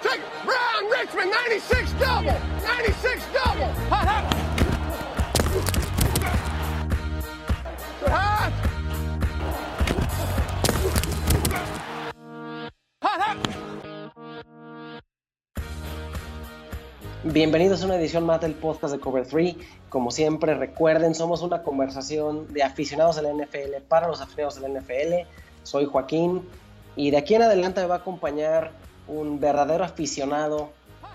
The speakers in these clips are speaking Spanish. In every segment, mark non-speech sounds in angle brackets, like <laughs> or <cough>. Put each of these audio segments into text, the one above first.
Check Brown Richmond 96 double. 96 double. Hot, hot. Bienvenidos a una edición más del podcast de Cover 3. Como siempre, recuerden, somos una conversación de aficionados de la NFL para los aficionados de la NFL. Soy Joaquín y de aquí en adelante me va a acompañar un verdadero aficionado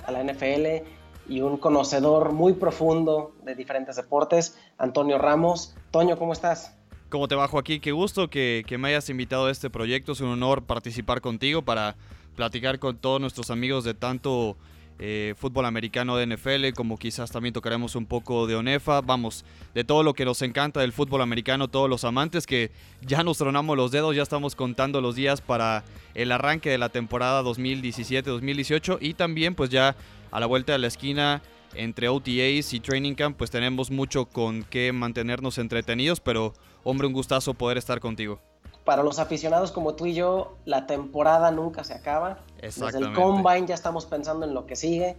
a la NFL y un conocedor muy profundo de diferentes deportes, Antonio Ramos. Toño, ¿cómo estás? ¿Cómo te va, Joaquín? Qué gusto que, que me hayas invitado a este proyecto. Es un honor participar contigo para platicar con todos nuestros amigos de tanto eh, fútbol americano de NFL, como quizás también tocaremos un poco de ONEFA, vamos, de todo lo que nos encanta del fútbol americano, todos los amantes que ya nos tronamos los dedos, ya estamos contando los días para el arranque de la temporada 2017-2018 y también pues ya a la vuelta de la esquina entre OTAs y Training Camp pues tenemos mucho con qué mantenernos entretenidos, pero hombre, un gustazo poder estar contigo para los aficionados como tú y yo, la temporada nunca se acaba. Desde el Combine ya estamos pensando en lo que sigue.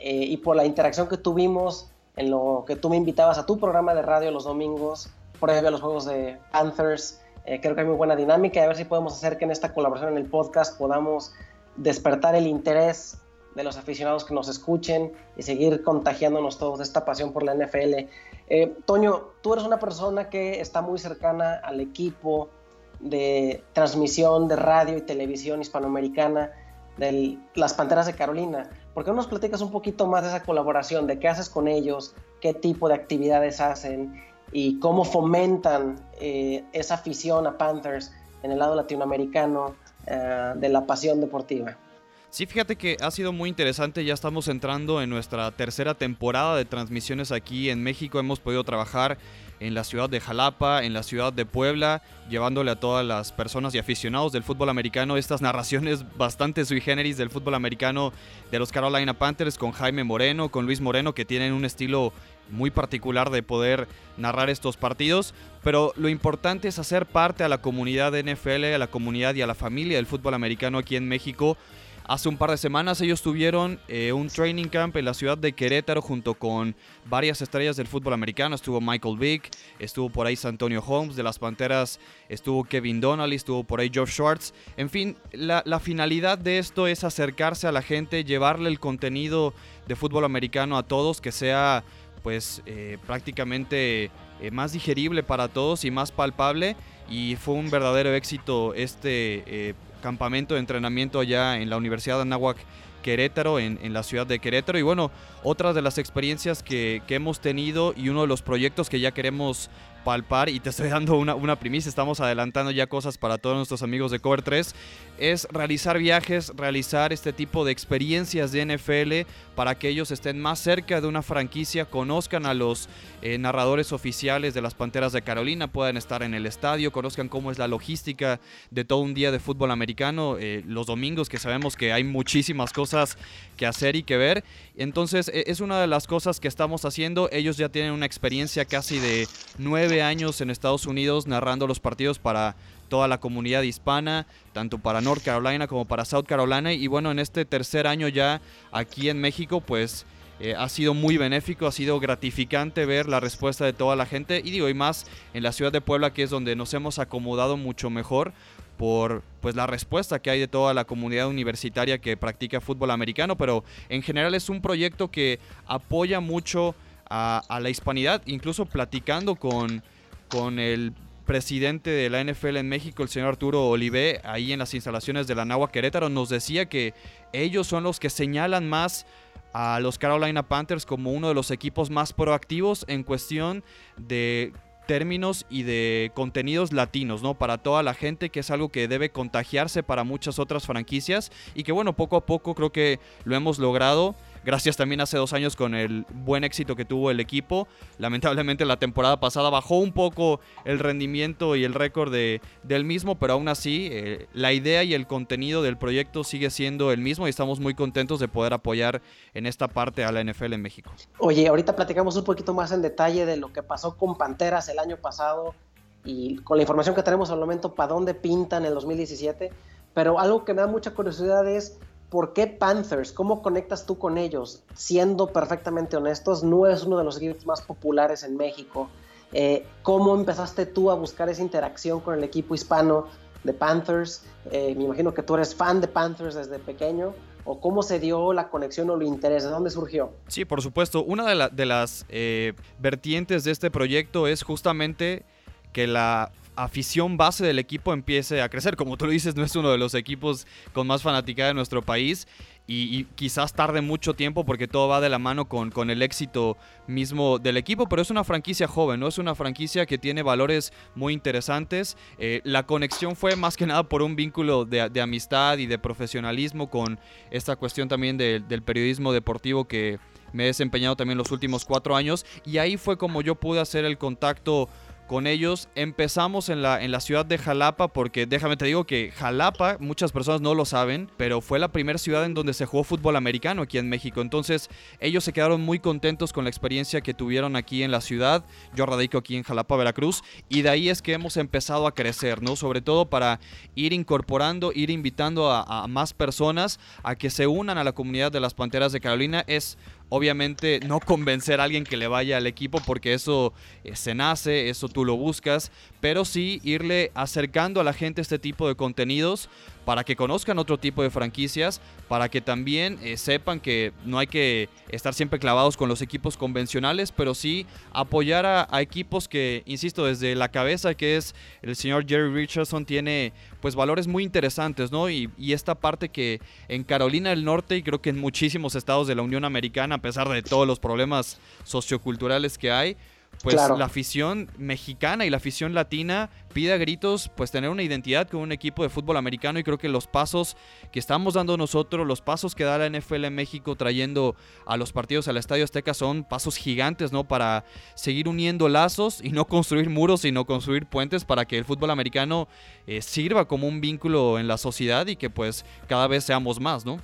Eh, y por la interacción que tuvimos, en lo que tú me invitabas a tu programa de radio los domingos, previo a los juegos de Panthers, eh, creo que hay muy buena dinámica y a ver si podemos hacer que en esta colaboración en el podcast podamos despertar el interés de los aficionados que nos escuchen y seguir contagiándonos todos de esta pasión por la NFL. Eh, Toño, tú eres una persona que está muy cercana al equipo, de transmisión de radio y televisión hispanoamericana de las Panteras de Carolina. ¿Por qué no nos platicas un poquito más de esa colaboración, de qué haces con ellos, qué tipo de actividades hacen y cómo fomentan eh, esa afición a Panthers en el lado latinoamericano eh, de la pasión deportiva? Sí, fíjate que ha sido muy interesante, ya estamos entrando en nuestra tercera temporada de transmisiones aquí en México, hemos podido trabajar en la ciudad de Jalapa, en la ciudad de Puebla, llevándole a todas las personas y aficionados del fútbol americano estas narraciones bastante sui generis del fútbol americano de los Carolina Panthers con Jaime Moreno, con Luis Moreno, que tienen un estilo muy particular de poder narrar estos partidos, pero lo importante es hacer parte a la comunidad de NFL, a la comunidad y a la familia del fútbol americano aquí en México Hace un par de semanas ellos tuvieron eh, un training camp en la ciudad de Querétaro junto con varias estrellas del fútbol americano. Estuvo Michael Vick, estuvo por ahí Antonio Holmes de las Panteras, estuvo Kevin Donnelly, estuvo por ahí Geoff Schwartz. En fin, la, finalidad de esto es acercarse a la gente, llevarle el contenido de fútbol americano a todos, que sea pues eh, prácticamente eh, más digerible para todos y más palpable. Y fue un verdadero éxito este campamento de entrenamiento allá en la Universidad de Anáhuac Querétaro, en, la ciudad de Querétaro. Y bueno, otras de las experiencias que, que, hemos tenido y uno de los proyectos que ya queremos palpar, y te estoy dando una, una primicia, estamos adelantando ya cosas para todos nuestros amigos de Cover 3, es realizar viajes, realizar este tipo de experiencias de NFL para que ellos estén más cerca de una franquicia, conozcan a los eh, narradores oficiales de las Panteras de Carolina, puedan estar en el estadio, conozcan cómo es la logística de todo un día de fútbol americano, eh, los domingos que sabemos que hay muchísimas cosas que hacer y que ver. Entonces e, es una de las cosas que estamos haciendo. Ellos ya tienen una experiencia casi de nueve años en Estados Unidos narrando los partidos para toda la comunidad hispana, tanto para North Carolina como para South Carolina. Y bueno, en este tercer año ya aquí en México, pues eh, ha sido muy benéfico, ha sido gratificante ver la respuesta de toda la gente. Y digo, y más en la ciudad de Puebla, que es donde nos hemos acomodado mucho mejor por pues la respuesta que hay de toda la comunidad universitaria que practica fútbol americano, pero en general es un proyecto que apoya mucho a, la hispanidad, incluso platicando con, con el presidente de la NFL en México, el señor Arturo Olivé, ahí en las instalaciones de la Nahua Querétaro, nos decía que ellos son los que señalan más a los Carolina Panthers como uno de los equipos más proactivos en cuestión de términos y de contenidos latinos, ¿no? Para toda la gente, que es algo que debe contagiarse para muchas otras franquicias y que bueno, poco a poco creo que lo hemos logrado gracias también hace dos años con el buen éxito que tuvo el equipo. Lamentablemente la temporada pasada bajó un poco el rendimiento y el récord de, del mismo, pero aún así eh, la idea y el contenido del proyecto sigue siendo el mismo y estamos muy contentos de poder apoyar en esta parte a la NFL en México. Oye, ahorita platicamos un poquito más en detalle de lo que pasó con Panteras el año pasado y con la información que tenemos al momento, para dónde pintan el 2017. Pero algo que me da mucha curiosidad es ¿por qué Panthers? ¿Cómo conectas tú con ellos? Siendo perfectamente honestos, no es uno de los equipos más populares en México. Eh, ¿Cómo empezaste tú a buscar esa interacción con el equipo hispano de Panthers? Eh, me imagino que tú eres fan de Panthers desde pequeño. ¿O cómo se dio la conexión o el interés? ¿De dónde surgió? Sí, por supuesto. Una de, las eh, vertientes de este proyecto es justamente que la afición base del equipo empiece a crecer. Como tú lo dices, no es uno de los equipos con más fanática de nuestro país y, quizás tarde mucho tiempo porque todo va de la mano con, con, el éxito mismo del equipo, pero es una franquicia joven, ¿no? Es una franquicia que tiene valores muy interesantes. Eh, la conexión fue más que nada por un vínculo de, amistad y de profesionalismo con esta cuestión también del periodismo deportivo que me he desempeñado también los últimos cuatro años y ahí fue como yo pude hacer el contacto con ellos. Empezamos en la, en la ciudad de Jalapa porque déjame te digo que Jalapa, muchas personas no lo saben, pero fue la primera ciudad en donde se jugó fútbol americano aquí en México. Entonces ellos se quedaron muy contentos con la experiencia que tuvieron aquí en la ciudad. Yo radico aquí en Jalapa, Veracruz, y de ahí es que hemos empezado a crecer, ¿no? Sobre todo para ir incorporando, ir invitando a, a más personas a que se unan a la comunidad de las Panteras de Carolina. Es Obviamente no convencer a alguien que le vaya al equipo porque eso eh, se nace, eso tú lo buscas, pero sí irle acercando a la gente este tipo de contenidos para que conozcan otro tipo de franquicias, para que también eh, sepan que no hay que estar siempre clavados con los equipos convencionales, pero sí apoyar a, equipos que, insisto, desde la cabeza que es el señor Jerry Richardson, tiene pues valores muy interesantes, ¿no? Y, y esta parte que en Carolina del Norte y creo que en muchísimos estados de la Unión Americana, pesar de todos los problemas socioculturales que hay, pues la afición mexicana y la afición latina pide a gritos pues tener una identidad con un equipo de fútbol americano y creo que los pasos que estamos dando nosotros, los pasos que da la NFL en México trayendo a los partidos al Estadio Azteca son pasos gigantes, ¿no? Para seguir uniendo lazos y no construir muros, sino construir puentes para que el fútbol americano eh, sirva como un vínculo en la sociedad y que pues cada vez seamos más, ¿no?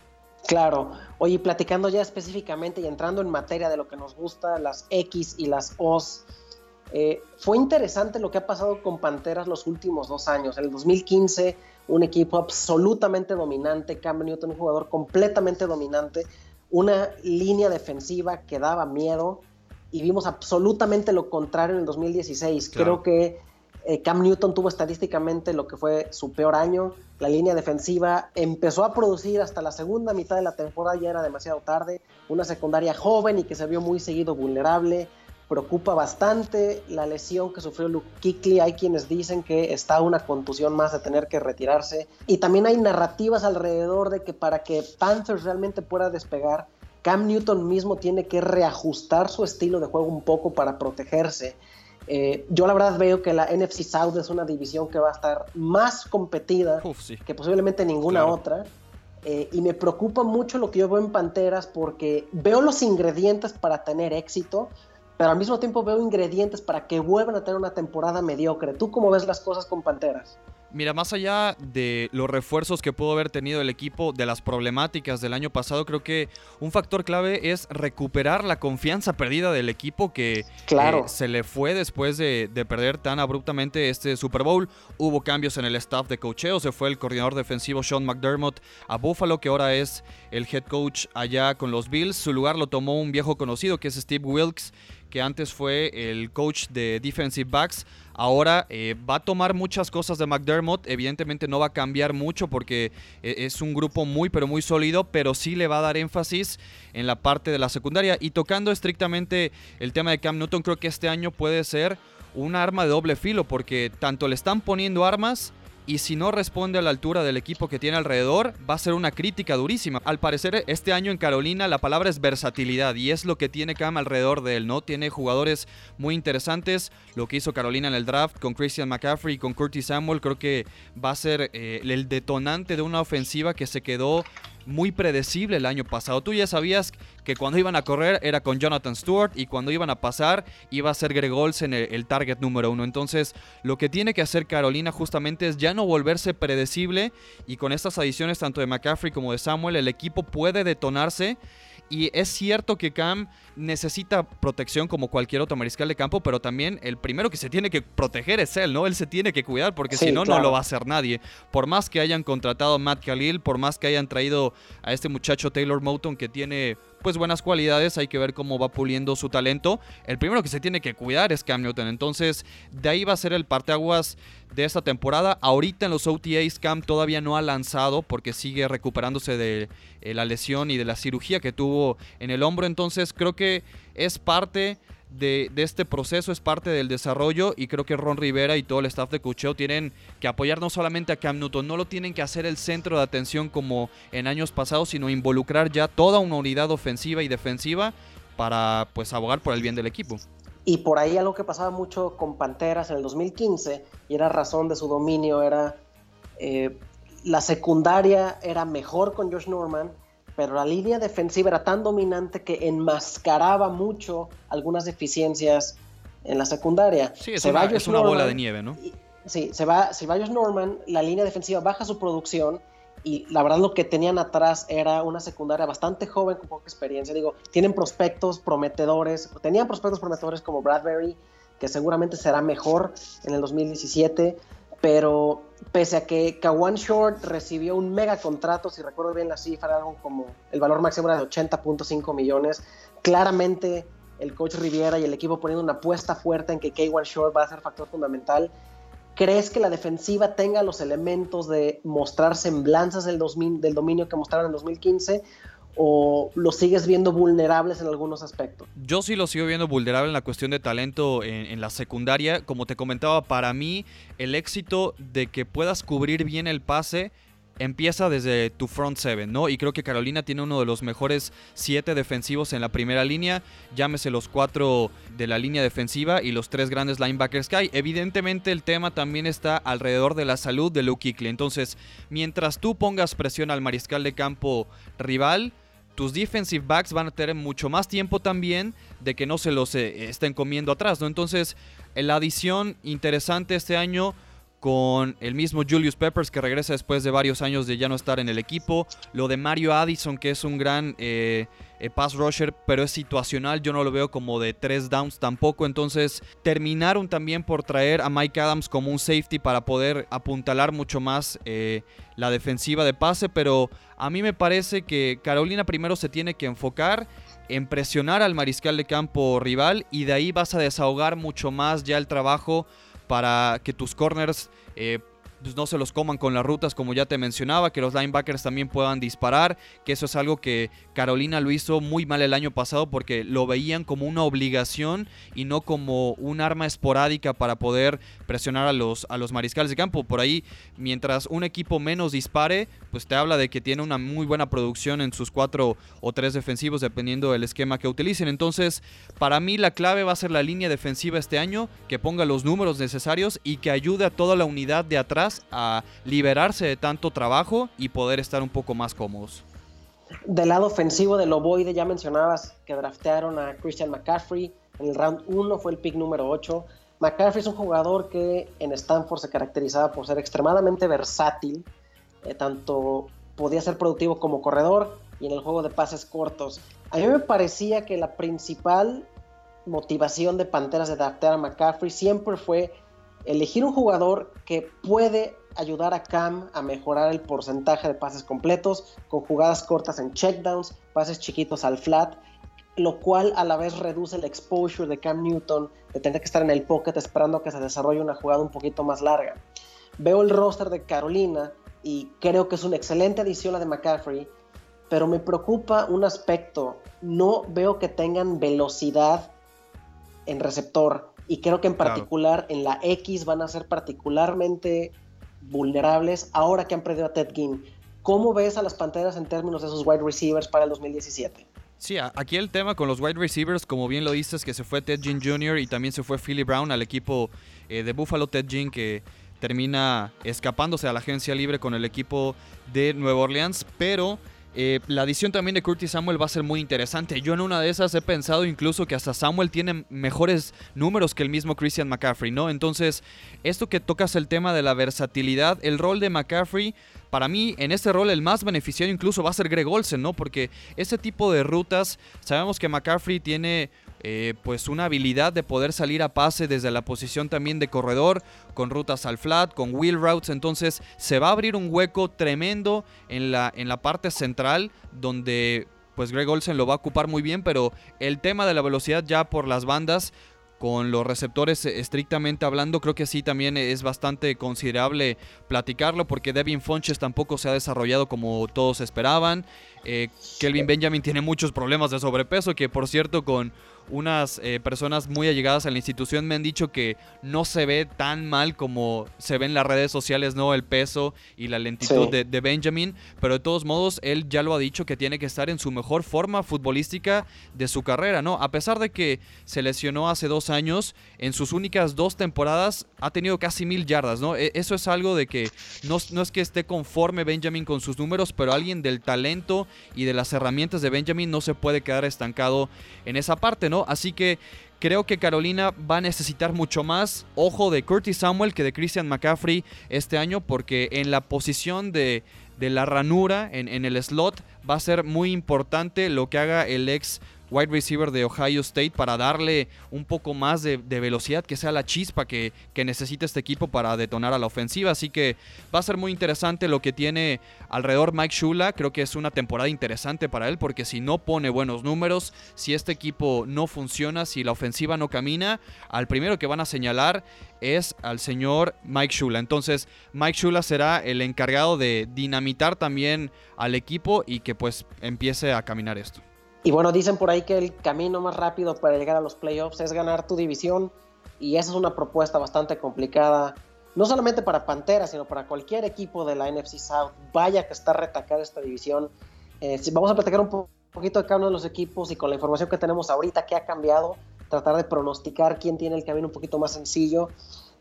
Claro. Oye, platicando ya específicamente y entrando en materia de lo que nos gusta, las X y las O's, eh, fue interesante lo que ha pasado con Panteras los últimos dos años. En el 2015, un equipo absolutamente dominante, Cam Newton, un jugador completamente dominante, una línea defensiva que daba miedo, y vimos absolutamente lo contrario en el 2016. Creo que eh, Cam Newton tuvo estadísticamente lo que fue su peor año. La línea defensiva empezó a producir hasta la segunda mitad de la temporada, ya era demasiado tarde. Una secundaria joven y que se vio muy seguido vulnerable. Preocupa bastante la lesión que sufrió Luke Kuechly. Hay quienes dicen que está una contusión más de tener que retirarse. Y también hay narrativas alrededor de que para que Panthers realmente pueda despegar, Cam Newton mismo tiene que reajustar su estilo de juego un poco para protegerse. Eh, yo la verdad veo que la NFC South es una división que va a estar más competida que posiblemente ninguna otra. Eh, y me preocupa mucho lo que yo veo en Panteras porque veo los ingredientes para tener éxito, pero al mismo tiempo veo ingredientes para que vuelvan a tener una temporada mediocre. ¿Tú cómo ves las cosas con Panteras? Mira, más allá de los refuerzos que pudo haber tenido el equipo, de las problemáticas del año pasado, creo que un factor clave es recuperar la confianza perdida del equipo que claro. Eh, se le fue después de, perder tan abruptamente este Super Bowl. Hubo cambios en el staff de cocheo, se fue el coordinador defensivo Sean McDermott a Buffalo, que ahora es el head coach allá con los Bills. Su lugar lo tomó un viejo conocido que es Steve Wilkes, que antes fue el coach de defensive backs. Ahora eh, va a tomar muchas cosas de McDermott. Evidentemente no va a cambiar mucho porque eh, es un grupo muy pero muy sólido, pero sí le va a dar énfasis en la parte de la secundaria. Y tocando estrictamente el tema de Cam Newton, creo que este año puede ser un arma de doble filo porque tanto le están poniendo armas y si no responde a la altura del equipo que tiene alrededor, va a ser una crítica durísima. Al parecer, este año en Carolina la palabra es versatilidad y es lo que tiene Cam alrededor de él, ¿no? Tiene jugadores muy interesantes. Lo que hizo Carolina en el draft con Christian McCaffrey con Curtis Samuel, creo que va a ser eh, el detonante de una ofensiva que se quedó muy predecible el año pasado. Tú ya sabías que cuando iban a correr era con Jonathan Stewart y cuando iban a pasar iba a ser Greg Olsen el, el target número uno. Entonces, lo que tiene que hacer Carolina justamente es ya no volverse predecible y con estas adiciones tanto de McCaffrey como de Samuel, el equipo puede detonarse Y es cierto que Cam necesita protección como cualquier otro mariscal de campo, pero también el primero que se tiene que proteger es él, ¿no? Él se tiene que cuidar porque si no, no lo va a hacer nadie. Por más que hayan contratado a Matt Khalil, por más que hayan traído a este muchacho Taylor Moton que tiene pues buenas cualidades, hay que ver cómo va puliendo su talento. El primero que se tiene que cuidar es Cam Newton, entonces de ahí va a ser el parteaguas de esta temporada. Ahorita en los OTAs Cam todavía no ha lanzado porque sigue recuperándose de eh, la lesión y de la cirugía que tuvo en el hombro, entonces creo que es parte de, este proceso, es parte del desarrollo y creo que Ron Rivera y todo el staff de Cucheo tienen que apoyar no solamente a Cam Newton, no lo tienen que hacer el centro de atención como en años pasados, sino involucrar ya toda una unidad ofensiva y defensiva para pues abogar por el bien del equipo. Y por ahí algo que pasaba mucho con Panteras en el 2015 y era razón de su dominio, era eh, la secundaria era mejor con Josh Norman pero la línea defensiva era tan dominante que enmascaraba mucho algunas deficiencias en la secundaria. Sí, es, una, bola de nieve, ¿no? sí, se va, Josh Norman, la línea defensiva baja su producción y la verdad lo que tenían atrás era una secundaria bastante joven con poca experiencia. Digo, tienen prospectos prometedores, tenían prospectos prometedores como Bradbury, que seguramente será mejor en el 2017 pero pese a que Kawan Short recibió un mega contrato, si recuerdo bien la cifra, algo como el valor máximo era de 80.5 millones, claramente el coach Riviera y el equipo poniendo una apuesta fuerte en que Kawan Short va a ser factor fundamental. ¿Crees que la defensiva tenga los elementos de mostrar semblanzas del, del dominio que mostraron en 2015? O lo sigues viendo vulnerables en algunos aspectos? Yo sí lo sigo viendo vulnerable en la cuestión de talento en, la secundaria. Como te comentaba, para mí el éxito de que puedas cubrir bien el pase empieza desde tu front seven, ¿no? Y creo que Carolina tiene uno de los mejores siete defensivos en la primera línea, llámese los cuatro de la línea defensiva y los tres grandes linebackers que hay. Evidentemente el tema también está alrededor de la salud de Luke Kuechly. Entonces, mientras tú pongas presión al mariscal de campo rival, tus defensive backs van a tener mucho más tiempo también de que no se los eh, estén comiendo atrás, ¿no? Entonces, la adición interesante este año con el mismo Julius Peppers que regresa después de varios años de ya no estar en el equipo, lo de Mario Addison que es un gran eh, eh, pass rusher, pero es situacional, yo no lo veo como de tres downs tampoco, entonces terminaron también por traer a Mike Adams como un safety para poder apuntalar mucho más la defensiva de pase, pero a mí me parece que Carolina primero se tiene que enfocar en presionar al mariscal de campo rival y de ahí vas a desahogar mucho más ya el trabajo para que tus corners eh, pues, no se los coman con las rutas, como ya te mencionaba, que los linebackers también puedan disparar, que eso es algo que Carolina lo hizo muy mal el año pasado porque lo veían como una obligación y no como un arma esporádica para poder presionar a los, a los mariscales de campo. Por ahí, mientras un equipo menos dispare, pues te habla de que tiene una muy buena producción en sus cuatro o tres defensivos, dependiendo del esquema que utilicen. Entonces, para mí la clave va a ser la línea defensiva este año, que ponga los números necesarios y que ayude a toda la unidad de atrás a liberarse de tanto trabajo y poder estar un poco más cómodos. Del lado ofensivo del Ovoide ya mencionabas que draftearon a Christian McCaffrey. En el round 1 fue el pick número 8. McCaffrey es un jugador que en Stanford se caracterizaba por ser extremadamente versátil. Eh, tanto podía ser productivo como corredor y en el juego de pases cortos. A mí me parecía que la principal motivación de Panteras de draftear a McCaffrey siempre fue elegir un jugador que puede ayudar a Cam a mejorar el porcentaje de pases completos con jugadas cortas en checkdowns, pases chiquitos al flat, lo cual a la vez reduce el exposure de Cam Newton de tener que estar en el pocket esperando que se desarrolle una jugada un poquito más larga. Veo el roster de Carolina y creo que es una excelente adición la de McCaffrey, pero me preocupa un aspecto. No veo que tengan velocidad en receptor y creo que en particular en la X van a ser particularmente vulnerables ahora que han perdido a Ted Ginn. ¿Cómo ves a las Panteras en términos de esos wide receivers para el 2017? Sí, aquí el tema con los wide receivers, como bien lo dices, que se fue Ted Ginn Jr. y también se fue Philly Brown al equipo eh, de Buffalo Ted Ginn que termina escapándose a la agencia libre con el equipo de Nueva Orleans, pero eh, la adición también de Curtis Samuel va a ser muy interesante. Yo en una de esas he pensado incluso que hasta Samuel tiene mejores números que el mismo Christian McCaffrey, ¿no? Entonces, esto que tocas el tema de la versatilidad, el rol de McCaffrey, para mí en este rol el más beneficiario incluso va a ser Greg Olsen, ¿no? Porque ese tipo de rutas, sabemos que McCaffrey tiene eh, pues una habilidad de poder salir a pase desde la posición también de corredor, con rutas al flat, con wheel routes, entonces se va a abrir un hueco tremendo en la, en la parte central donde pues Greg Olsen lo va a ocupar muy bien, pero el tema de la velocidad ya por las bandas con los receptores estrictamente hablando, creo que sí también es bastante considerable platicarlo porque Devin Funches tampoco se ha desarrollado como todos esperaban. Eh, Kelvin Benjamin tiene muchos problemas de sobrepeso, que por cierto con unas eh, personas muy allegadas a la institución me han dicho que no se ve tan mal como se ve en las redes sociales, ¿no? El peso y la lentitud de, Benjamin, pero de todos modos él ya lo ha dicho que tiene que estar en su mejor forma futbolística de su carrera, ¿no? A pesar de que se lesionó hace dos años, en sus únicas dos temporadas ha tenido casi mil yardas, ¿no? E, eso es algo de que no, no es que esté conforme Benjamin con sus números, pero alguien del talento y de las herramientas de Benjamin no se puede quedar estancado en esa parte, ¿no? Así que creo que Carolina va a necesitar mucho más ojo de Curtis Samuel que de Christian McCaffrey este año, porque en la posición de, la ranura, en, en el slot, va a ser muy importante lo que haga el ex wide receiver de Ohio State para darle un poco más de, velocidad, que sea la chispa que, que, necesita este equipo para detonar a la ofensiva. Así que va a ser muy interesante lo que tiene alrededor Mike Shula. Creo que es una temporada interesante para él porque si no pone buenos números, si este equipo no funciona, si la ofensiva no camina, al primero que van a señalar es al señor Mike Shula. Entonces, Mike Shula será el encargado de dinamitar también al equipo y que pues empiece a caminar esto. Y bueno, dicen por ahí que el camino más rápido para llegar a los playoffs es ganar tu división y esa es una propuesta bastante complicada, no solamente para Pantera, sino para cualquier equipo de la NFC South. Vaya que está retacada esta división. Eh, si vamos a platicar un poquito de cada uno de los equipos y con la información que tenemos ahorita, qué ha cambiado, tratar de pronosticar quién tiene el camino un poquito más sencillo.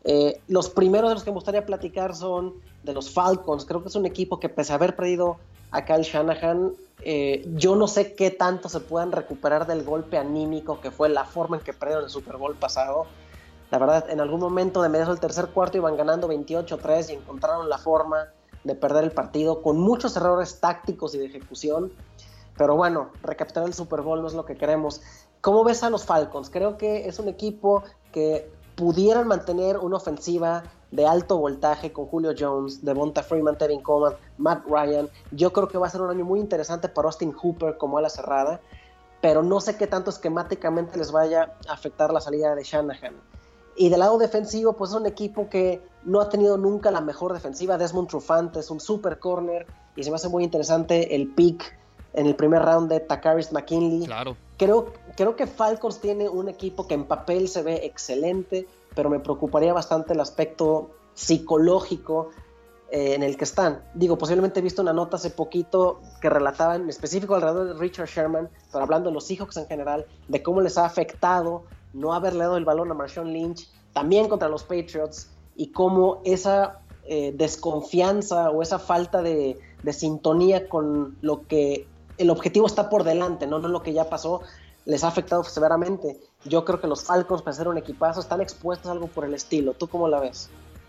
Eh, los primeros de los que me gustaría platicar son de los Falcons. Creo que es un equipo que pese a haber perdido a Kyle Shanahan, eh, yo no sé qué tanto se puedan recuperar del golpe anímico que fue la forma en que perdieron el Super Bowl pasado. La verdad, en algún momento de medio del tercer cuarto iban ganando 28-3 y encontraron la forma de perder el partido con muchos errores tácticos y de ejecución. Pero bueno, recapitular el Super Bowl no es lo que queremos. ¿Cómo ves a los Falcons? Creo que es un equipo que pudieran mantener una ofensiva de alto voltaje con Julio Jones, Devonta Freeman, Tevin Coleman, Matt Ryan. Yo creo que va a ser un año muy interesante para Austin Hooper como ala cerrada, pero no sé qué tanto esquemáticamente les vaya a afectar la salida de Shanahan. Y del lado defensivo, pues es un equipo que no ha tenido nunca la mejor defensiva. Desmond Trufante es un super corner y se me hace muy interesante el pick en el primer round de Takaris McKinley. Claro. Creo, creo que Falcons tiene un equipo que en papel se ve excelente, pero me preocuparía bastante el aspecto psicológico eh, en el que están. Digo, posiblemente he visto una nota hace poquito que relataba en específico alrededor de Richard Sherman, pero hablando de los Seahawks en general, de cómo les ha afectado no haberle dado el balón a Marshawn Lynch, también contra los Patriots, y cómo esa eh, desconfianza o esa falta de, de, sintonía con lo que el objetivo está por delante, ¿no? no lo que ya pasó, les ha afectado severamente. Yo creo que los Falcons, para ser un equipazo, están expuestos a algo por el estilo. ¿Tú cómo la ves?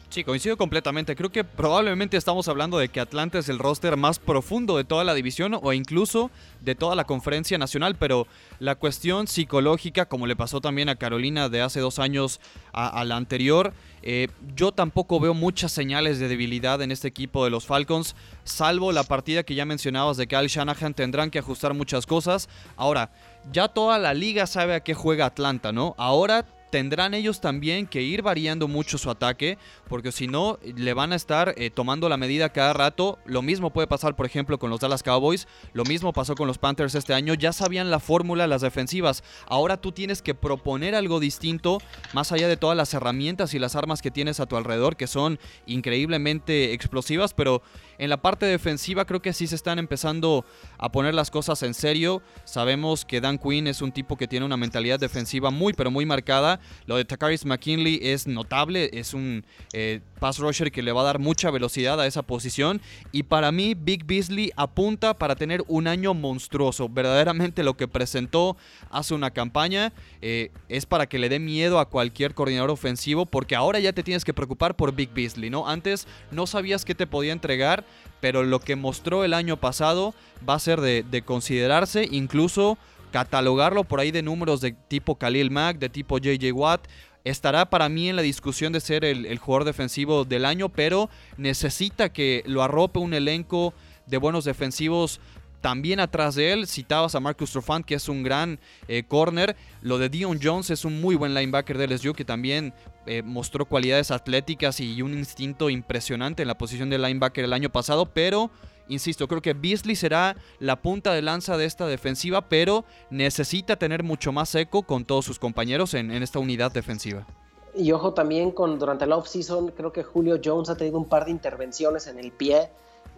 Sí, coincido completamente. Creo que probablemente estamos hablando de que Atlanta es el roster más profundo de toda la división o incluso de toda la conferencia nacional, pero la cuestión psicológica, como le pasó también a Carolina de hace dos años a, la anterior, eh, yo tampoco veo muchas señales de debilidad en este equipo de los Falcons, salvo la partida que ya mencionabas de Kyle Shanahan, tendrán que ajustar muchas cosas. Ahora, ya toda la liga sabe a qué juega Atlanta, ¿no? Ahora tendrán ellos también que ir variando mucho su ataque, porque si no, le van a estar eh, tomando la medida cada rato. Lo mismo puede pasar, por ejemplo, con los Dallas Cowboys, lo mismo pasó con los Panthers este año, ya sabían la fórmula, las defensivas. Ahora tú tienes que proponer algo distinto, más allá de todas las herramientas y las armas que tienes a tu alrededor, que son increíblemente explosivas, pero en la parte defensiva creo que sí se están empezando a poner las cosas en serio. Sabemos que Dan Quinn es un tipo que tiene una mentalidad defensiva muy, pero muy marcada Lo de Takaris McKinley es notable, es un eh, pass rusher que le va a dar mucha velocidad a esa posición. Y para mí, Big Beasley apunta para tener un año monstruoso. Verdaderamente lo que presentó hace una campaña eh, es para que le dé miedo a cualquier coordinador ofensivo, porque ahora ya te tienes que preocupar por Big Beasley, ¿no? Antes no sabías qué te podía entregar, pero lo que mostró el año pasado va a ser de, considerarse, incluso catalogarlo por ahí de números de tipo Khalil Mack, de tipo JJ Watt. Estará para mí en la discusión de ser el, jugador defensivo del año, pero necesita que lo arrope un elenco de buenos defensivos también atrás de él citabas a Marcus Trufant, que es un gran eh, corner. Lo de Dion Jones es un muy buen linebacker de LSU que también eh, mostró cualidades atléticas y un instinto impresionante en la posición de linebacker el año pasado. Pero, insisto, creo que Beasley será la punta de lanza de esta defensiva, pero necesita tener mucho más eco con todos sus compañeros en, esta unidad defensiva. Y ojo también con durante la offseason, creo que Julio Jones ha tenido un par de intervenciones en el pie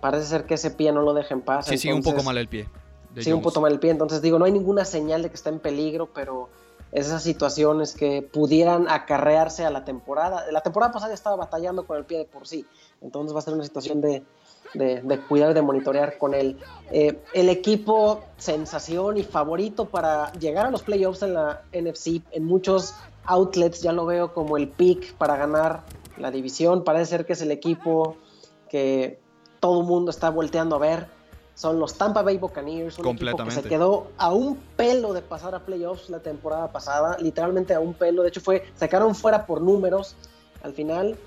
parece ser que ese pie no lo deja en paz. Sí, sigue un poco mal el pie. Sigue un poco mal el pie, entonces digo, no hay ninguna señal de que está en peligro, pero esas situaciones que pudieran acarrearse a la temporada. La temporada pasada ya estaba batallando con el pie de por sí, entonces va a ser una situación de, de, cuidar y de monitorear con él. Eh, el equipo sensación y favorito para llegar a los playoffs en la NFC, en muchos outlets ya lo veo como el pick para ganar la división. Parece ser que es el equipo que todo el mundo está volteando a ver. Son los Tampa Bay Buccaneers, un equipo que se quedó a un pelo de pasar a playoffs la temporada pasada, literalmente a un pelo. De hecho, fue sacaron fuera por números al final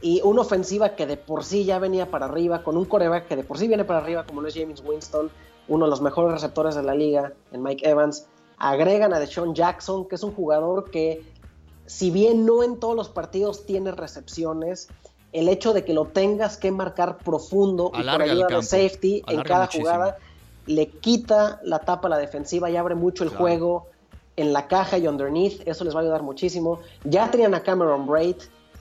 y una ofensiva que de por sí ya venía para arriba, con un coreback que de por sí viene para arriba, como lo es James Winston, uno de los mejores receptores de la liga, en Mike Evans. Agregan a Deshaun Jackson, que es un jugador que, si bien no en todos los partidos tiene recepciones, el hecho de que lo tengas que marcar profundo y por ayuda de safety en cada jugada le quita la tapa a la defensiva y abre mucho el juego en la caja y underneath, eso les va a ayudar muchísimo. Ya tenían a Cameron Braid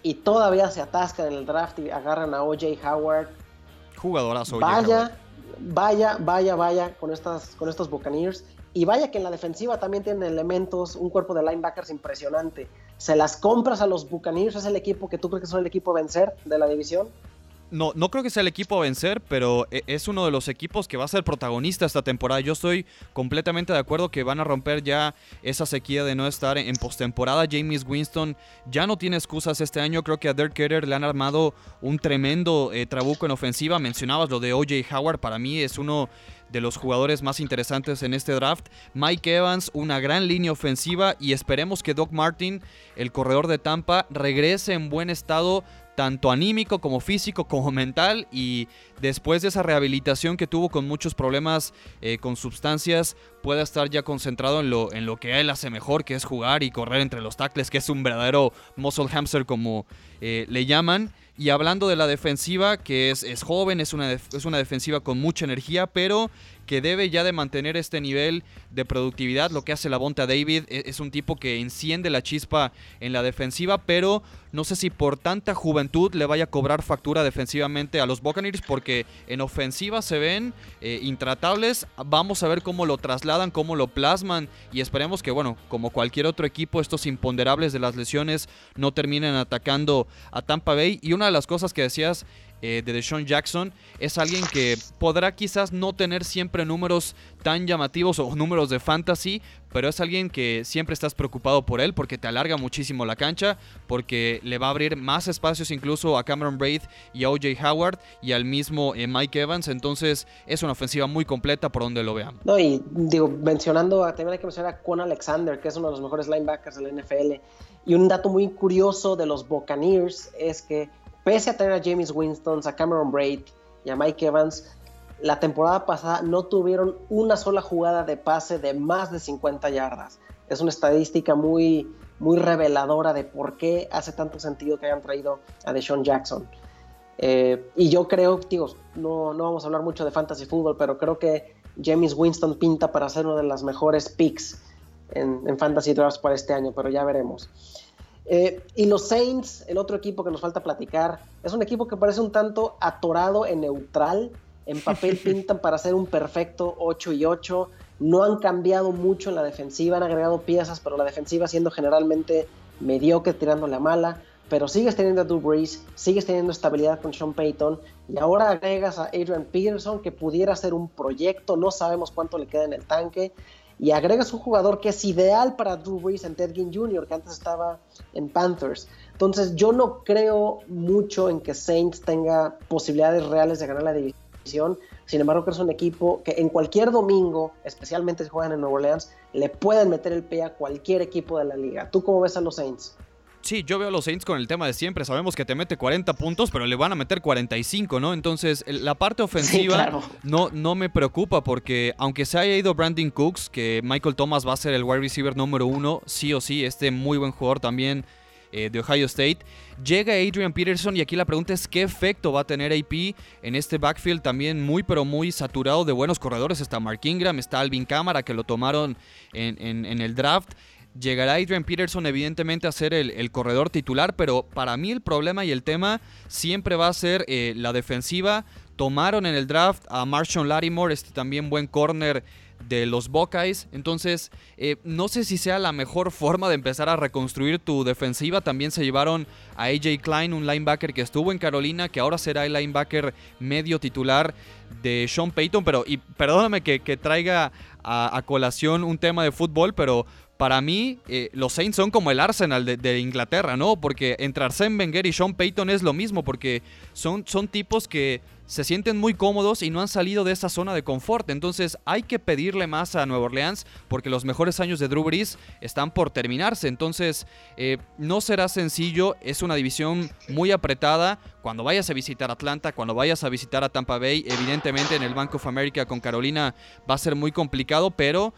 y todavía se atascan en el draft y agarran a OJ Howard. Jugadorazo. Vaya, vaya, vaya, vaya con estas con estos Buccaneers y vaya que en la defensiva también tienen elementos, un cuerpo de linebackers impresionante. ¿Se las compras a los Buccaneers? ¿Es el equipo que tú crees que son el equipo a vencer de la división? No, no creo que sea el equipo a vencer, pero e, es uno de los equipos que va a ser protagonista esta temporada. Yo estoy completamente de acuerdo que van a romper ya esa sequía de no estar en postemporada. James Winston ya no tiene excusas este año. Creo que a Dirk Ketter le han armado un tremendo eh, trabuco en ofensiva. Mencionabas lo de OJ Howard. Para mí es uno de los jugadores más interesantes en este draft. Mike Evans, una gran línea ofensiva y esperemos que Doc Martin, el corredor de Tampa, regrese en buen estado tanto anímico como físico como mental y después de esa rehabilitación que tuvo con muchos problemas eh, con sustancias pueda estar ya concentrado en lo, en lo que él hace mejor que es jugar y correr entre los tackles que es un verdadero muscle hamster como eh, le llaman y hablando de la defensiva, que es, es joven, es una, es una defensiva con mucha energía, pero que debe ya de mantener este nivel de productividad. Lo que hace la Bonta David e, es, un tipo que enciende la chispa en la defensiva, pero no sé si por tanta juventud le vaya a cobrar factura defensivamente a los Buccaneers, porque en ofensiva se ven eh, intratables. Vamos a ver cómo lo trasladan, cómo lo plasman y esperemos que, bueno, como cualquier otro equipo, estos imponderables de las lesiones no terminen atacando a Tampa Bay. Y una de las cosas que decías eh, de Deshaun Jackson es alguien que podrá quizás no tener siempre números tan llamativos o números de fantasy, pero es alguien que siempre estás preocupado por él porque te alarga muchísimo la cancha, porque le va a abrir más espacios incluso a Cameron Braid y a OJ Howard y al mismo eh, Mike Evans, entonces es una ofensiva muy completa por donde lo vean. No, y digo, mencionando, también hay que mencionar a Quan Alexander, que es uno de los mejores linebackers de la NFL, y un dato muy curioso de los Buccaneers es que pese a tener a James Winston, a Cameron Braid y a Mike Evans, la temporada pasada no tuvieron una sola jugada de pase de más de 50 yardas. Es una estadística muy, muy reveladora de por qué hace tanto sentido que hayan traído a Deshaun Jackson. Eh, y yo creo, digo, no, no vamos a hablar mucho de fantasy fútbol, pero creo que James Winston pinta para ser uno de las mejores picks en, en fantasy drafts para este año, pero ya veremos. Eh, y los Saints, el otro equipo que nos falta platicar, es un equipo que parece un tanto atorado en neutral. En papel <laughs> pintan para ser un perfecto 8 y 8. No han cambiado mucho en la defensiva, han agregado piezas, pero la defensiva siendo generalmente mediocre tirando la mala, pero sigues teniendo a Drew Brees, sigues teniendo estabilidad con Sean Payton y ahora agregas a Adrian Peterson que pudiera ser un proyecto, no sabemos cuánto le queda en el tanque y agregas un jugador que es ideal para Drew Brees en Ted Ginn Jr., que antes estaba en Panthers. Entonces yo no creo mucho en que Saints tenga posibilidades reales de ganar la división. Sin embargo, creo que es un equipo que en cualquier domingo, especialmente si juegan en Nueva Orleans, le pueden meter el pie a cualquier equipo de la liga. ¿Tú cómo ves a los Saints? Sí, yo veo a los Saints con el tema de siempre. Sabemos que te mete 40 puntos, pero le van a meter 45, ¿no? Entonces, la parte ofensiva no, no me preocupa porque, aunque se haya ido Brandon Cooks, que Michael Thomas va a ser el wide receiver número uno, sí o sí, este muy buen jugador también eh, de Ohio State. Llega Adrian Peterson y aquí la pregunta es qué efecto va a tener AP en este backfield también muy pero muy saturado de buenos corredores. Está Mark Ingram, está Alvin Cámara que lo tomaron en, en el draft. Llegará Adrian Peterson evidentemente a ser el, corredor titular, pero para mí el problema y el tema siempre va a ser eh, la defensiva. Tomaron en el draft a Marshawn Lattimore, este también buen corner de los Buckeyes. Entonces, eh, no sé si sea la mejor forma de empezar a reconstruir tu defensiva. También se llevaron a AJ Klein, un linebacker que estuvo en Carolina, que ahora será el linebacker medio titular de Sean Payton. Pero, y perdóname que, traiga a, colación un tema de fútbol, pero para mí, eh, los Saints son como el Arsenal de, Inglaterra, ¿no? Porque entre Arsène Wenger y Sean Payton es lo mismo, porque son, son tipos que se sienten muy cómodos y no han salido de esa zona de confort. Entonces hay que pedirle más a Nueva Orleans porque los mejores años de Drew Brees están por terminarse. Entonces eh, no será sencillo, es una división muy apretada. Cuando vayas a visitar Atlanta, cuando vayas a visitar a Tampa Bay, evidentemente en el Bank of America con Carolina va a ser muy complicado, pero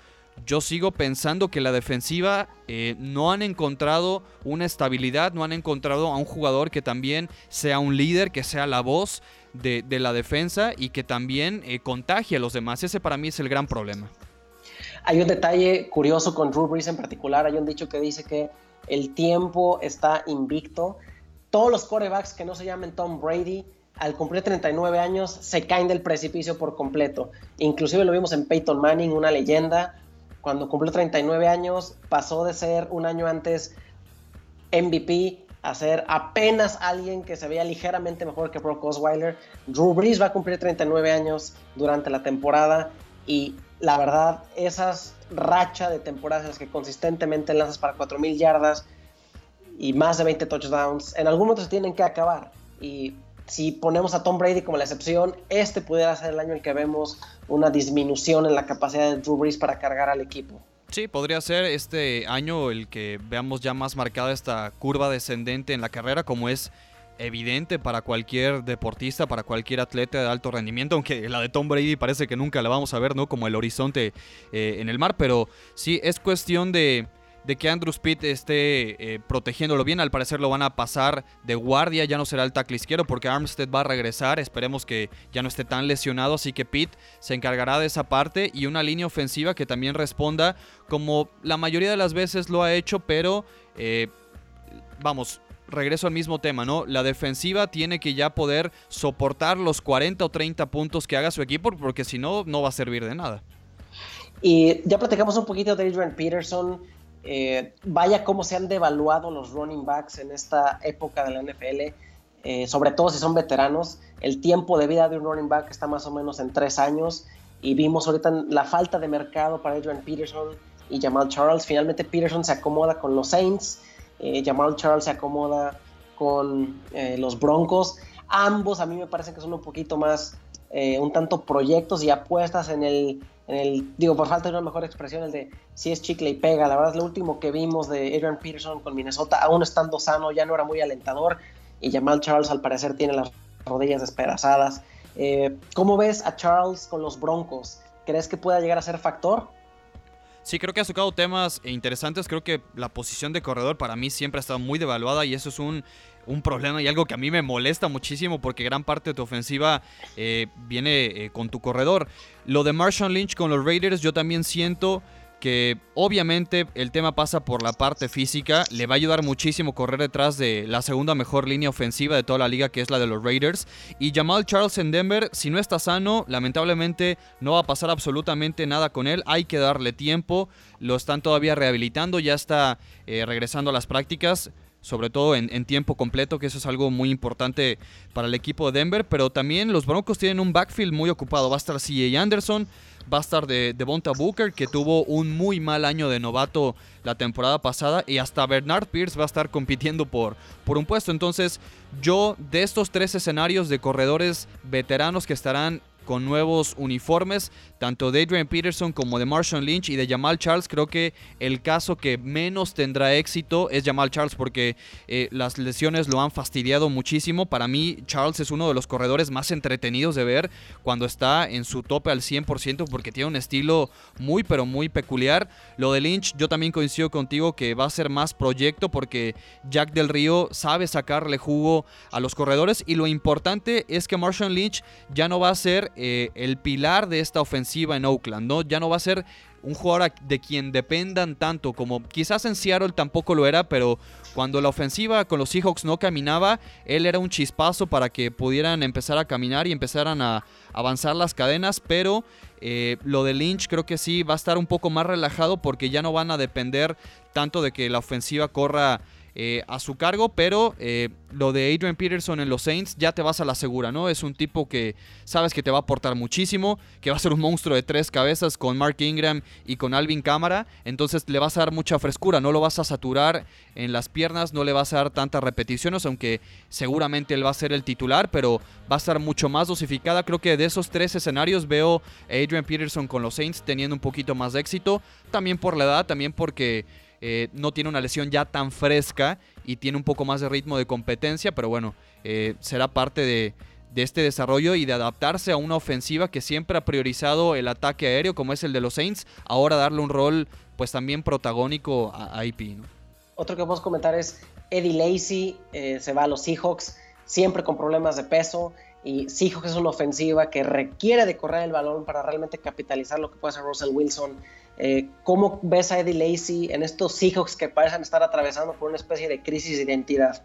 yo sigo pensando que la defensiva eh, no han encontrado una estabilidad, no han encontrado a un jugador que también sea un líder, que sea la voz de, la defensa y que también eh, contagie a los demás. Ese para mí es el gran problema. Hay un detalle curioso con Drew Brees en particular. Hay un dicho que dice que el tiempo está invicto. Todos los corebacks que no se llamen Tom Brady, al cumplir 39 años, se caen del precipicio por completo. Inclusive lo vimos en Peyton Manning, una leyenda cuando cumplió 39 años, pasó de ser un año antes MVP a ser apenas alguien que se veía ligeramente mejor que Brock Osweiler. Drew Brees va a cumplir 39 años durante la temporada y la verdad, esas racha de temporadas en las que consistentemente lanzas para 4.000 yardas y más de 20 touchdowns, en algún momento se tienen que acabar. Y si ponemos a Tom Brady como la excepción, este pudiera ser el año en que vemos una disminución en la capacidad de Drew Brees para cargar al equipo. Sí, podría ser este año el que veamos ya más marcada esta curva descendente en la carrera, como es evidente para cualquier deportista, para cualquier atleta de alto rendimiento, aunque la de Tom Brady parece que nunca la vamos a ver, ¿no? Como el horizonte eh, en el mar, pero sí es cuestión de de que Andrew Speed esté eh, protegiéndolo bien. Al parecer lo van a pasar de guardia, ya no será el tackle izquierdo porque Armstead va a regresar. Esperemos que ya no esté tan lesionado, así que Pitt se encargará de esa parte y una línea ofensiva que también responda como la mayoría de las veces lo ha hecho, pero eh, vamos. Regreso al mismo tema, ¿no? La defensiva tiene que ya poder soportar los 40 o 30 puntos que haga su equipo, porque si no, no va a servir de nada. Y ya platicamos un poquito de Adrian Peterson eh, vaya cómo se han devaluado los running backs en esta época de la NFL, eh, sobre todo si son veteranos. El tiempo de vida de un running back está más o menos en tres años y vimos ahorita la falta de mercado para Adrian Peterson y Jamal Charles. Finalmente Peterson se acomoda con los Saints, eh, Jamal Charles se acomoda con los Broncos. Ambos a mí me parece que son un poquito más, un tanto proyectos y apuestas en el en el, digo, por falta de una mejor expresión, el de si es chicle y pega. La verdad, lo último que vimos de Adrian Peterson con Minnesota, aún estando sano, ya no era muy alentador. Y Jamal Charles, al parecer, tiene las rodillas despedazadas. Eh, ¿Cómo ves a Charles con los Broncos? ¿Crees que pueda llegar a ser factor? Sí, creo que has tocado temas interesantes. Creo que la posición de corredor para mí siempre ha estado muy devaluada y eso es un un problema y algo que a mí me molesta muchísimo porque gran parte de tu ofensiva eh, viene eh, con tu corredor. Lo de Marshall Lynch con los Raiders, yo también siento que obviamente el tema pasa por la parte física, le va a ayudar muchísimo correr detrás de la segunda mejor línea ofensiva de toda la liga, que es la de los Raiders. Y Jamal Charles en Denver, si no está sano, lamentablemente no va a pasar absolutamente nada con él, hay que darle tiempo, lo están todavía rehabilitando, ya está eh, regresando a las prácticas sobre todo en, tiempo completo, que eso es algo muy importante para el equipo de Denver, pero también los Broncos tienen un backfield muy ocupado. Va a estar CJ Anderson, va a estar de Devonta Booker, que tuvo un muy mal año de novato la temporada pasada, y hasta Bernard Pierce va a estar compitiendo por, por un puesto. Entonces, yo de estos tres escenarios de corredores veteranos que estarán con nuevos uniformes, tanto de Adrian Peterson como de Marshall Lynch y de Jamal Charles. Creo que el caso que menos tendrá éxito es Jamal Charles porque eh, las lesiones lo han fastidiado muchísimo. Para mí, Charles es uno de los corredores más entretenidos de ver cuando está en su tope al 100% porque tiene un estilo muy, pero muy peculiar. Lo de Lynch, yo también coincido contigo que va a ser más proyecto porque Jack del Río sabe sacarle jugo a los corredores y lo importante es que Marshall Lynch ya no va a ser eh, el pilar de esta ofensiva en Oakland, ¿no? Ya no va a ser un jugador de quien dependan tanto como quizás en Seattle tampoco lo era, pero cuando la ofensiva con los Seahawks no caminaba, él era un chispazo para que pudieran empezar a caminar y empezaran a avanzar las cadenas, pero eh, lo de Lynch creo que sí va a estar un poco más relajado porque ya no van a depender tanto de que la ofensiva corra eh, a su cargo, pero eh, lo de Adrian Peterson en los Saints ya te vas a la segura, ¿no? Es un tipo que sabes que te va a aportar muchísimo, que va a ser un monstruo de tres cabezas con Mark Ingram y con Alvin Cámara, entonces le vas a dar mucha frescura, no lo vas a saturar en las piernas, no le vas a dar tantas repeticiones, aunque seguramente él va a ser el titular, pero va a estar mucho más dosificada. Creo que de esos tres escenarios veo a Adrian Peterson con los Saints teniendo un poquito más de éxito, también por la edad, también porque eh, no tiene una lesión ya tan fresca y tiene un poco más de ritmo de competencia, pero bueno, eh, será parte de, este desarrollo y de adaptarse a una ofensiva que siempre ha priorizado el ataque aéreo, como es el de los Saints, ahora darle un rol pues también protagónico a, IP. Otro que podemos comentar es Eddie Lacy, eh, se va a los Seahawks, siempre con problemas de peso. Y Seahawks es una ofensiva que requiere de correr el balón para realmente capitalizar lo que puede hacer Russell Wilson. Eh, ¿Cómo ves a Eddie Lacy en estos Seahawks que parecen estar atravesando por una especie de crisis de identidad?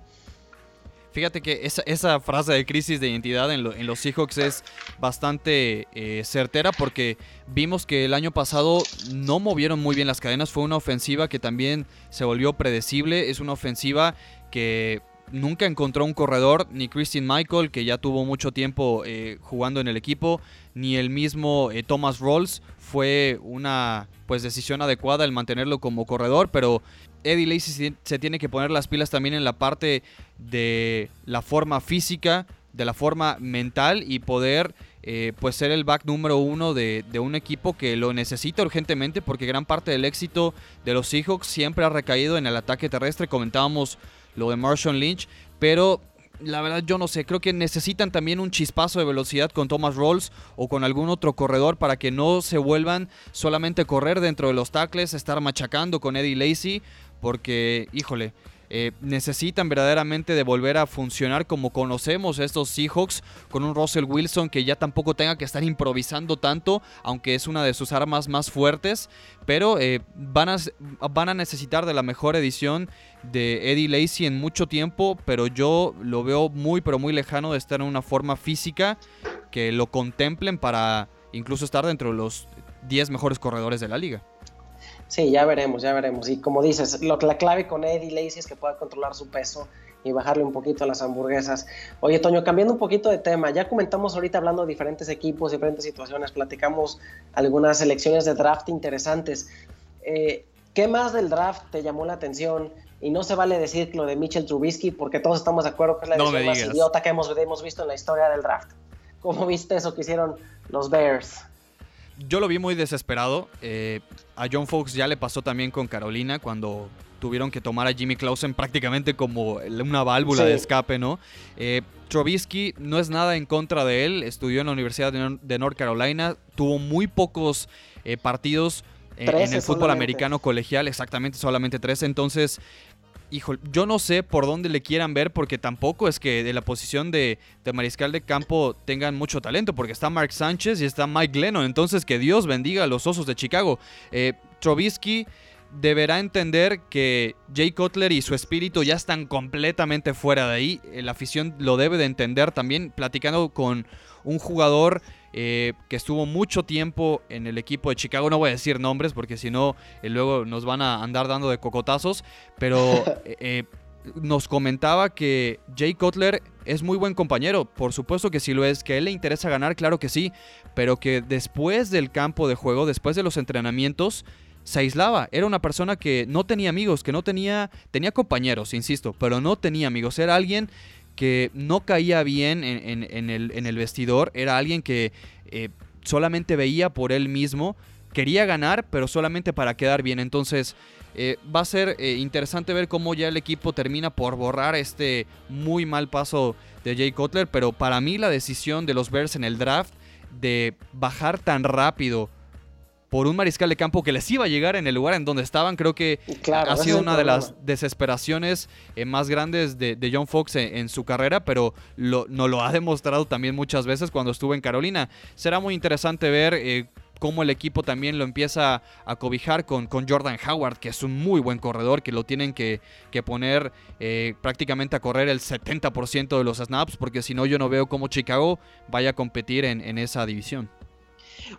Fíjate que esa, frase de crisis de identidad en, los Seahawks es bastante eh, certera porque vimos que el año pasado no movieron muy bien las cadenas. Fue una ofensiva que también se volvió predecible. Es una ofensiva que nunca encontró un corredor, ni Christian Michael, que ya tuvo mucho tiempo eh, jugando en el equipo, ni el mismo eh, Thomas Rolls. Fue una pues decisión adecuada el mantenerlo como corredor, pero Eddie Lacy se tiene que poner las pilas también en la parte de la forma física, de la forma mental y poder eh, pues ser el back número uno de, de, un equipo que lo necesita urgentemente porque gran parte del éxito de los Seahawks siempre ha recaído en el ataque terrestre. Comentábamos lo de Marshall Lynch, pero la verdad yo no sé, creo que necesitan también un chispazo de velocidad con Thomas Rolls o con algún otro corredor para que no se vuelvan solamente correr dentro de los tackles, estar machacando con Eddie Lacy, porque, híjole, eh, necesitan verdaderamente de volver a funcionar como conocemos estos Seahawks con un Russell Wilson que ya tampoco tenga que estar improvisando tanto, aunque es una de sus armas más fuertes, pero eh, van, a, van a necesitar de la mejor edición de Eddie Lacy en mucho tiempo, pero yo lo veo muy pero muy lejano de estar en una forma física que lo contemplen para incluso estar dentro de los 10 mejores corredores de la liga. Sí, ya veremos, ya veremos. Y como dices, lo, la clave con Eddie Lacy es que pueda controlar su peso y bajarle un poquito a las hamburguesas. Oye, Toño, cambiando un poquito de tema, ya comentamos ahorita hablando de diferentes equipos, diferentes situaciones, platicamos algunas selecciones de draft interesantes. Eh, ¿Qué más del draft te llamó la atención? Y no se vale decir lo de Mitchell Trubisky porque todos estamos de acuerdo que es la decisión más idiota que hemos, hemos visto en la historia del draft. ¿Cómo viste eso que hicieron los Bears? Yo lo vi muy desesperado. Eh, a John Fox ya le pasó también con Carolina cuando tuvieron que tomar a Jimmy Clausen prácticamente como una válvula de escape, ¿no? Eh, Trubisky no es nada en contra de él, estudió en la Universidad de, North Carolina, tuvo muy pocos eh, partidos en, el fútbol americano colegial, exactamente solamente tres, entonces hijo, yo no sé por dónde le quieran ver, porque tampoco es que de la posición de, mariscal de campo tengan mucho talento, porque está Mark Sánchez y está Mike Lennon. Entonces, que Dios bendiga a los osos de Chicago. Eh, deberá entender que Jay Cutler y su espíritu ya están completamente fuera de ahí. La afición lo debe de entender también, platicando con un jugador eh, que estuvo mucho tiempo en el equipo de Chicago. No voy a decir nombres porque si no, eh, luego nos van a andar dando de cocotazos. Pero <laughs> eh, nos comentaba que Jay Cutler es muy buen compañero. Por supuesto que sí lo es. Que a él le interesa ganar, claro que sí. Pero que después del campo de juego, después de los entrenamientos, se aislaba. Era una persona que no tenía amigos, que no tenía, tenía compañeros, insisto, pero no tenía amigos. Era alguien que no caía bien en, el, vestidor, era alguien que eh, solamente veía por él mismo, quería ganar, pero solamente para quedar bien. Entonces eh, va a ser eh, interesante ver cómo ya el equipo termina por borrar este muy mal paso de Jay Cutler, pero para mí la decisión de los Bears en el draft de bajar tan rápido por un mariscal de campo que les iba a llegar en el lugar en donde estaban. Creo que ha sido una de las desesperaciones eh, más grandes de, John Fox en, su carrera, pero lo, no lo ha demostrado también muchas veces cuando estuvo en Carolina. Será muy interesante ver eh, cómo el equipo también lo empieza a cobijar con, con, Jordan Howard, que es un muy buen corredor, que lo tienen que, poner eh, prácticamente a correr el 70% de los snaps, porque si no yo no veo cómo Chicago vaya a competir en, en esa división.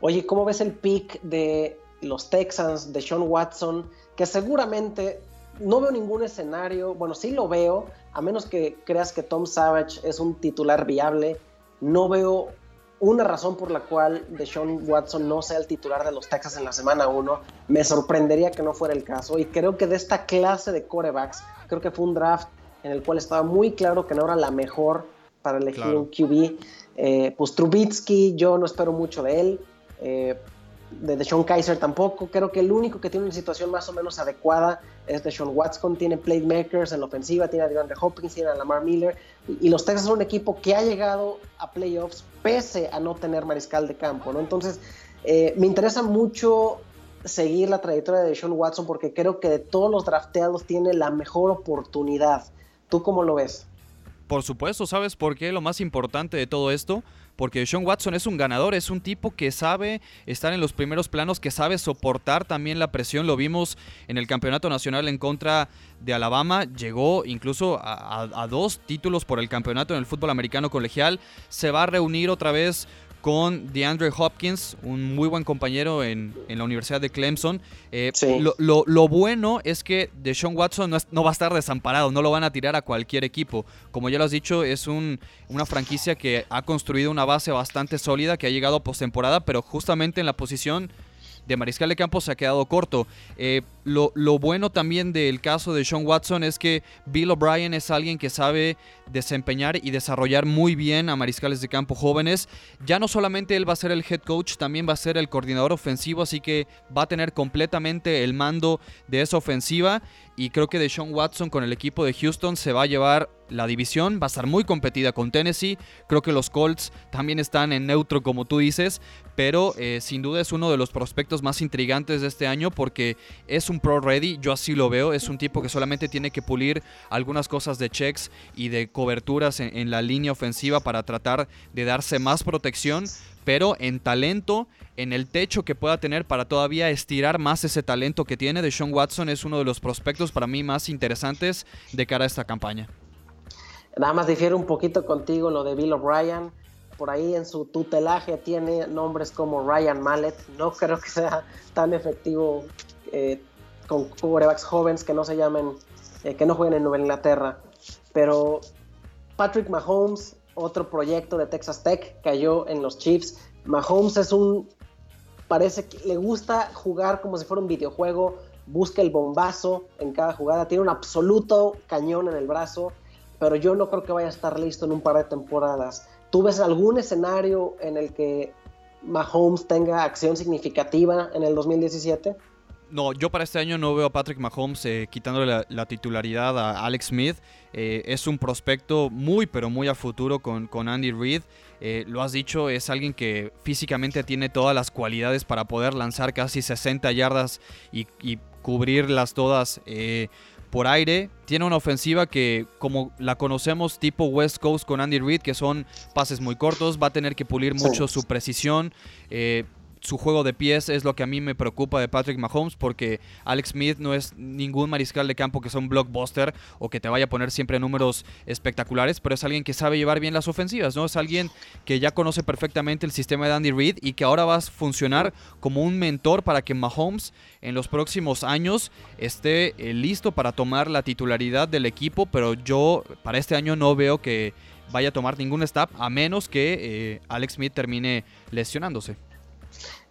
Oye, ¿cómo ves el pick de los Texans, de Sean Watson? Que seguramente no veo ningún escenario, bueno, sí lo veo, a menos que creas que Tom Savage es un titular viable, no veo una razón por la cual Sean Watson no sea el titular de los Texans en la semana 1. Me sorprendería que no fuera el caso. Y creo que de esta clase de corebacks, creo que fue un draft en el cual estaba muy claro que no era la mejor para elegir un QB. Eh, pues Trubitsky, yo no espero mucho de él. Eh, de Deshaun Kaiser tampoco. Creo que el único que tiene una situación más o menos adecuada es Deshaun Watson. Tiene playmakers en la ofensiva, tiene a DeAndre Hopkins, tiene a Lamar Miller. Y, los Texas son un equipo que ha llegado a playoffs pese a no tener mariscal de campo. ¿no? Entonces, eh, me interesa mucho seguir la trayectoria de Deshaun Watson porque creo que de todos los drafteados tiene la mejor oportunidad. ¿Tú cómo lo ves? Por supuesto, ¿sabes por qué? Lo más importante de todo esto porque Sean Watson es un ganador, es un tipo que sabe estar en los primeros planos, que sabe soportar también la presión. Lo vimos en el Campeonato Nacional en contra de Alabama, llegó incluso a, dos títulos por el campeonato en el fútbol americano colegial. Se va a reunir otra vez con DeAndre Hopkins, un muy buen compañero en, la Universidad de Clemson. Eh, lo, bueno es que Deshaun Watson no, va a estar desamparado, no lo van a tirar a cualquier equipo. Como ya lo has dicho, es una franquicia que ha construido una base bastante sólida, que ha llegado a postemporada, pero justamente en la posición de Mariscal de Campo se ha quedado corto. Eh, lo, bueno también del caso de Sean Watson es que Bill O'Brien es alguien que sabe desempeñar y desarrollar muy bien a mariscales de campo jóvenes. Ya no solamente él va a ser el head coach, también va a ser el coordinador ofensivo, así que va a tener completamente el mando de esa ofensiva. Y creo que de Sean Watson con el equipo de Houston se va a llevar la división, va a estar muy competida con Tennessee. Creo que los Colts también están en neutro, como tú dices, pero eh, sin duda es uno de los prospectos más intrigantes de este año porque es un pro ready, yo así lo veo, es un tipo que solamente tiene que pulir algunas cosas de checks y de coberturas en, la línea ofensiva para tratar de darse más protección, pero en talento, en el techo que pueda tener para todavía estirar más ese talento que tiene, de Sean Watson es uno de los prospectos para mí más interesantes de cara a esta campaña. Nada más difiere un poquito contigo lo de Bill O'Brien. Por ahí en su tutelaje tiene nombres como Ryan Mallet. No creo que sea tan efectivo eh, con quarterbacks jóvenes que no se llamen, eh, que no jueguen en Nueva Inglaterra. Pero Patrick Mahomes, otro proyecto de Texas Tech, cayó en los Chiefs. Mahomes es un. Parece que le gusta jugar como si fuera un videojuego. Busca el bombazo en cada jugada. Tiene un absoluto cañón en el brazo pero yo no creo que vaya a estar listo en un par de temporadas. ¿Tú ves algún escenario en el que Mahomes tenga acción significativa en el 2017? No, yo para este año no veo a Patrick Mahomes eh, quitándole la, titularidad a Alex Smith. Eh, es un prospecto muy, pero muy a futuro con, con Andy Reid. Eh, lo has dicho, es alguien que físicamente tiene todas las cualidades para poder lanzar casi 60 yardas y, y cubrirlas todas por aire. Tiene una ofensiva que, como la conocemos, tipo West Coast con Andy Reid, que son pases muy cortos. Va a tener que pulir mucho su precisión. Su juego de pies es lo que a mí me preocupa de Patrick Mahomes porque Alex Smith no es ningún mariscal de campo que sea un blockbuster o que te vaya a poner siempre números espectaculares, pero es alguien que sabe llevar bien las ofensivas, ¿no? Es alguien que ya conoce perfectamente el sistema de Andy Reid y que ahora va a funcionar como un mentor para que Mahomes en los próximos años esté eh, listo para tomar la titularidad del equipo, pero yo para este año no veo que vaya a tomar ningún stop a menos que eh, Alex Smith termine lesionándose.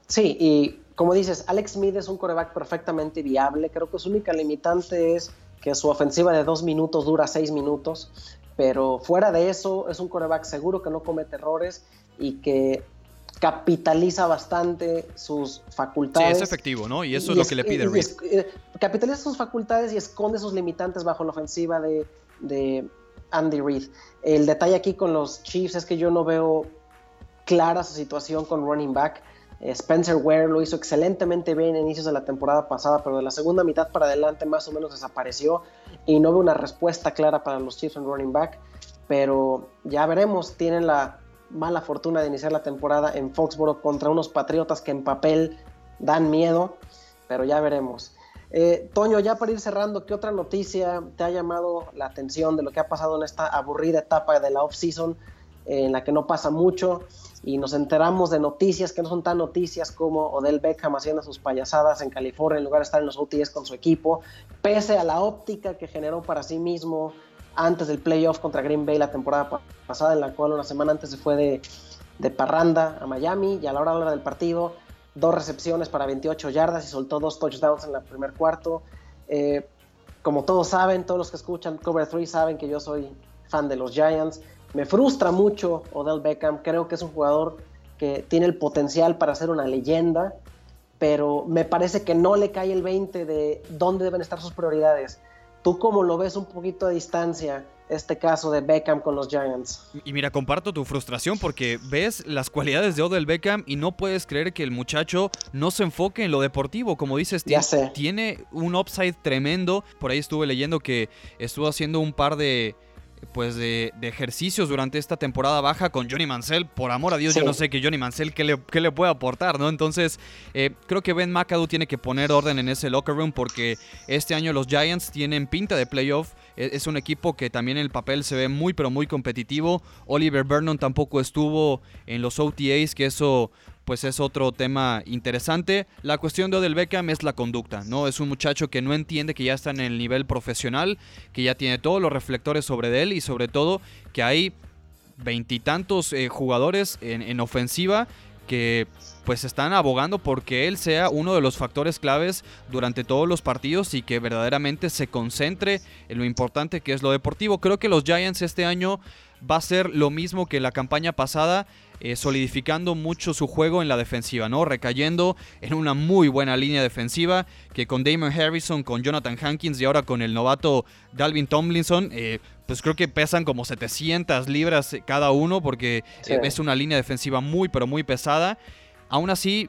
Sí, y como dices, Alex Smith es un coreback perfectamente viable. Creo que su única limitante es que su ofensiva de dos minutos dura seis minutos. Pero fuera de eso, es un coreback seguro que no comete errores y que capitaliza bastante sus facultades. Sí, es efectivo, ¿no? Y eso es lo que le pide Reed. Eh, capitaliza sus facultades y esconde sus limitantes bajo la ofensiva de, de Andy Reid. El detalle aquí con los Chiefs es que yo no veo clara su situación con running back. Spencer Ware lo hizo excelentemente bien en inicios de la temporada pasada, pero de la segunda mitad para adelante más o menos desapareció y no veo una respuesta clara para los Chiefs en running back. Pero ya veremos, tienen la mala fortuna de iniciar la temporada en Foxborough contra unos Patriotas que en papel dan miedo, pero ya veremos. Eh, Toño, ya para ir cerrando, ¿qué otra noticia te ha llamado la atención de lo que ha pasado en esta aburrida etapa de la off-season en la que no pasa mucho? Y nos enteramos de noticias que no son tan noticias como Odell Beckham haciendo sus payasadas en California en lugar de estar en los OTS con su equipo, pese a la óptica que generó para sí mismo antes del playoff contra Green Bay la temporada pasada, en la cual una semana antes se fue de, parranda a Miami y a la hora, hora del partido, dos recepciones para 28 yardas y soltó dos touchdowns en el primer cuarto. Eh, como todos saben, todos los que escuchan Cover 3 saben que yo soy fan de los Giants me frustra mucho Odell Beckham, creo que es un jugador que tiene el potencial para ser una leyenda, pero me parece que no le cae el 20 de dónde deben estar sus prioridades. ¿Tú cómo lo ves un poquito a distancia este caso de Beckham con los Giants? Y mira, comparto tu frustración porque ves las cualidades de Odell Beckham y no puedes creer que el muchacho no se enfoque en lo deportivo. Como dices, tiene un upside tremendo. Por ahí estuve leyendo que estuvo haciendo un par de pues de, ejercicios durante esta temporada baja con Johnny Mansell. Por amor a Dios, yo no sé que Johnny Mansell qué le, le puede aportar, ¿no? Entonces, eh, creo que Ben McAdoo tiene que poner orden en ese locker room porque este año los Giants tienen pinta de playoff. E, es un equipo que también en el papel se ve muy, pero muy competitivo. Oliver Vernon tampoco estuvo en los OTAs, que eso pues es otro tema interesante. La cuestión de Odell Beckham es la conducta, ¿no? Es un muchacho que no entiende que ya está en el nivel profesional, que ya tiene todos los reflectores sobre él y sobre todo que hay veintitantos eh, jugadores en, ofensiva que pues están abogando porque él sea uno de los factores claves durante todos los partidos y que verdaderamente se concentre en lo importante que es lo deportivo. Creo que los Giants este año va a ser lo mismo que la campaña pasada, eh, solidificando mucho su juego en la defensiva, ¿no? Recayendo en una muy buena línea defensiva que con Damon Harrison, con Jonathan Hankins y ahora con el novato Dalvin Tomlinson, eh, pues creo que pesan como 700 libras cada uno porque eh, es una línea defensiva muy pero muy pesada. Aún así,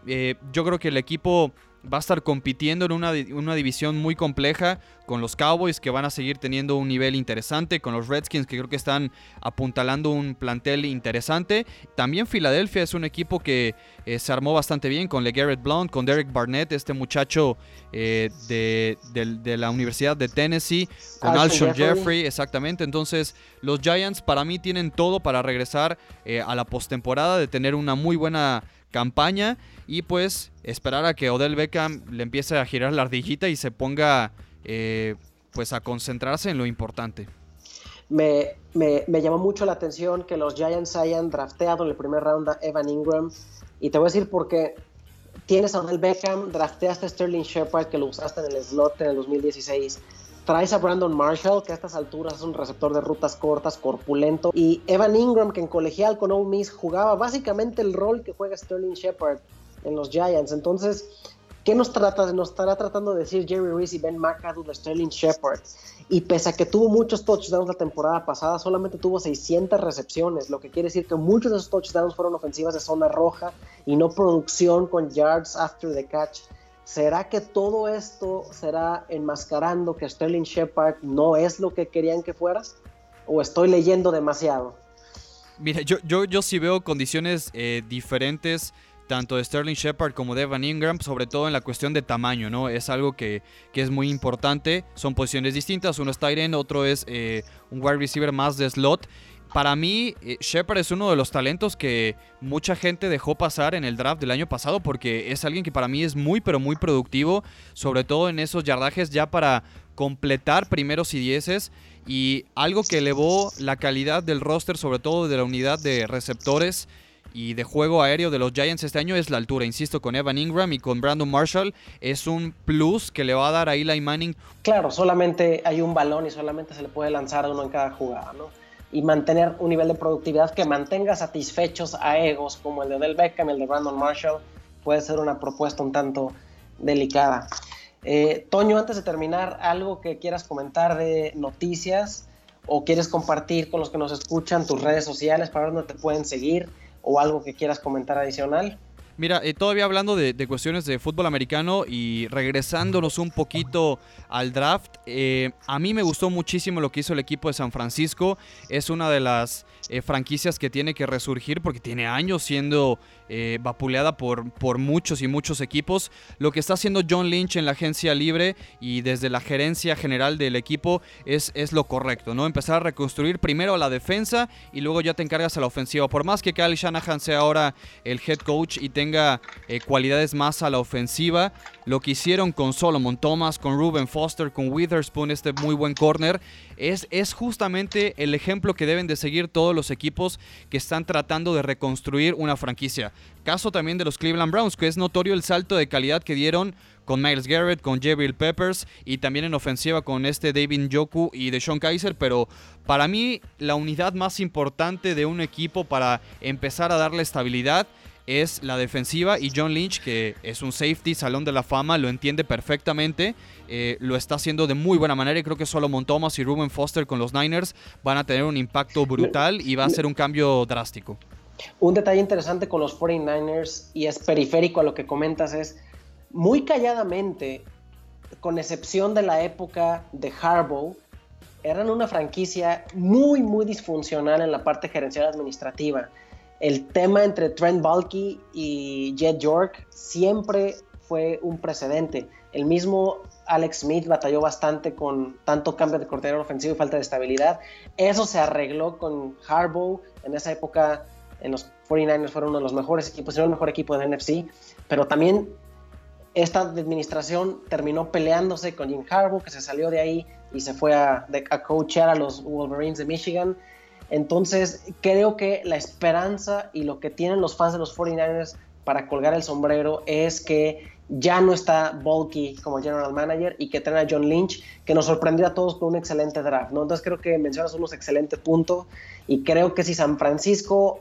yo creo que el equipo va a estar compitiendo en una, una, división muy compleja con los Cowboys que van a seguir teniendo un nivel interesante, con los Redskins que creo que están apuntalando un plantel interesante. También Filadelfia es un equipo que eh, se armó bastante bien con LeGarrette Blount, con Derek Barnett, este muchacho eh, de, la Universidad de Tennessee, con Alshon Jeffrey. exactamente. Entonces los Giants para mí tienen todo para regresar eh, a la postemporada, de tener una muy buena campaña y pues esperar a que Odell Beckham le empiece a girar la ardillita y se ponga eh, pues a concentrarse en lo importante. Me, me, me, llamó mucho la atención que los Giants hayan drafteado en el primer round a Evan Ingram y te voy a decir por qué. Tienes a Odell Beckham, drafteaste a Sterling Shepard que lo usaste en el slot en el 2016 Traes a Brandon Marshall, que a estas alturas es un receptor de rutas cortas, corpulento. Y Evan Ingram, que en colegial con Ole Miss jugaba básicamente el rol que juega Sterling Shepard en los Giants. Entonces, ¿qué nos trata? Nos estará tratando de decir Jerry Reese y Ben McAdoo de Sterling Shepard. Y pese a que tuvo muchos touchdowns la temporada pasada, solamente tuvo 600 recepciones, lo que quiere decir que muchos de esos touchdowns fueron ofensivas de zona roja y no producción con yards after the catch. ¿Será que todo esto será enmascarando que Sterling Shepard no es lo que querían que fueras? ¿O estoy leyendo demasiado? Mira, yo, yo, yo sí veo condiciones eh, diferentes tanto de Sterling Shepard como de Evan Ingram, sobre todo en la cuestión de tamaño, ¿no? Es algo que, es muy importante. Son posiciones distintas, uno es tight end, otro es eh, un wide receiver más de slot. Para mí, eh, Shepard es uno de los talentos que mucha gente dejó pasar en el draft del año pasado porque es alguien que para mí es muy, pero muy productivo, sobre todo en esos yardajes ya para completar primeros y dieces y algo que elevó la calidad del roster, sobre todo de la unidad de receptores y de juego aéreo de los Giants este año es la altura. Insisto, con Evan Ingram y con Brandon Marshall es un plus que le va a dar a Eli Manning. Claro, solamente hay un balón y solamente se le puede lanzar uno en cada jugada, ¿no? Y mantener un nivel de productividad que mantenga satisfechos a egos como el de Del Beckham y el de Brandon Marshall puede ser una propuesta un tanto delicada. Eh, Toño, antes de terminar, algo que quieras comentar de noticias o quieres compartir con los que nos escuchan tus redes sociales para ver dónde te pueden seguir o algo que quieras comentar adicional. Mira, eh, todavía hablando de, cuestiones de fútbol americano y regresándonos un poquito al draft, eh, a mí me gustó muchísimo lo que hizo el equipo de San Francisco. Es una de las eh, franquicias que tiene que resurgir porque tiene años siendo vapuleada por, por muchos y muchos equipos. Lo que está haciendo John Lynch en la agencia libre y desde la gerencia general del equipo es, es lo correcto, ¿no? Empezar a reconstruir primero a la defensa y luego ya te encargas a la ofensiva. Por más que Kyle Shanahan sea ahora el head coach y tenga tenga eh, cualidades más a la ofensiva. Lo que hicieron con Solomon Thomas, con Ruben Foster, con Witherspoon, este muy buen corner, es, es justamente el ejemplo que deben de seguir todos los equipos que están tratando de reconstruir una franquicia. Caso también de los Cleveland Browns, que es notorio el salto de calidad que dieron con Miles Garrett, con Jabril Peppers y también en ofensiva con este David Joku y de Sean Kaiser, pero para mí la unidad más importante de un equipo para empezar a darle estabilidad es la defensiva y John Lynch, que es un safety, salón de la fama, lo entiende perfectamente, eh, lo está haciendo de muy buena manera y creo que Solomon Thomas y Ruben Foster con los Niners van a tener un impacto brutal y va a ser un cambio drástico. Un detalle interesante con los 49ers y es periférico a lo que comentas es muy calladamente, con excepción de la época de Harbaugh, eran una franquicia muy, muy disfuncional en la parte gerencial administrativa el tema entre Trent Balky y Jet York siempre fue un precedente. El mismo Alex Smith batalló bastante con tanto cambio de coordinador ofensivo y falta de estabilidad. Eso se arregló con Harbaugh. En esa época, en los 49ers fueron uno de los mejores equipos, el mejor equipo de NFC. Pero también esta administración terminó peleándose con Jim Harbaugh, que se salió de ahí y se fue a, a a los Wolverines de Michigan. Entonces, creo que la esperanza y lo que tienen los fans de los 49ers para colgar el sombrero es que ya no está Bulky como general manager y que traen a John Lynch, que nos sorprendió a todos con un excelente draft, ¿no? Entonces creo que mencionas unos excelentes puntos y creo que si San Francisco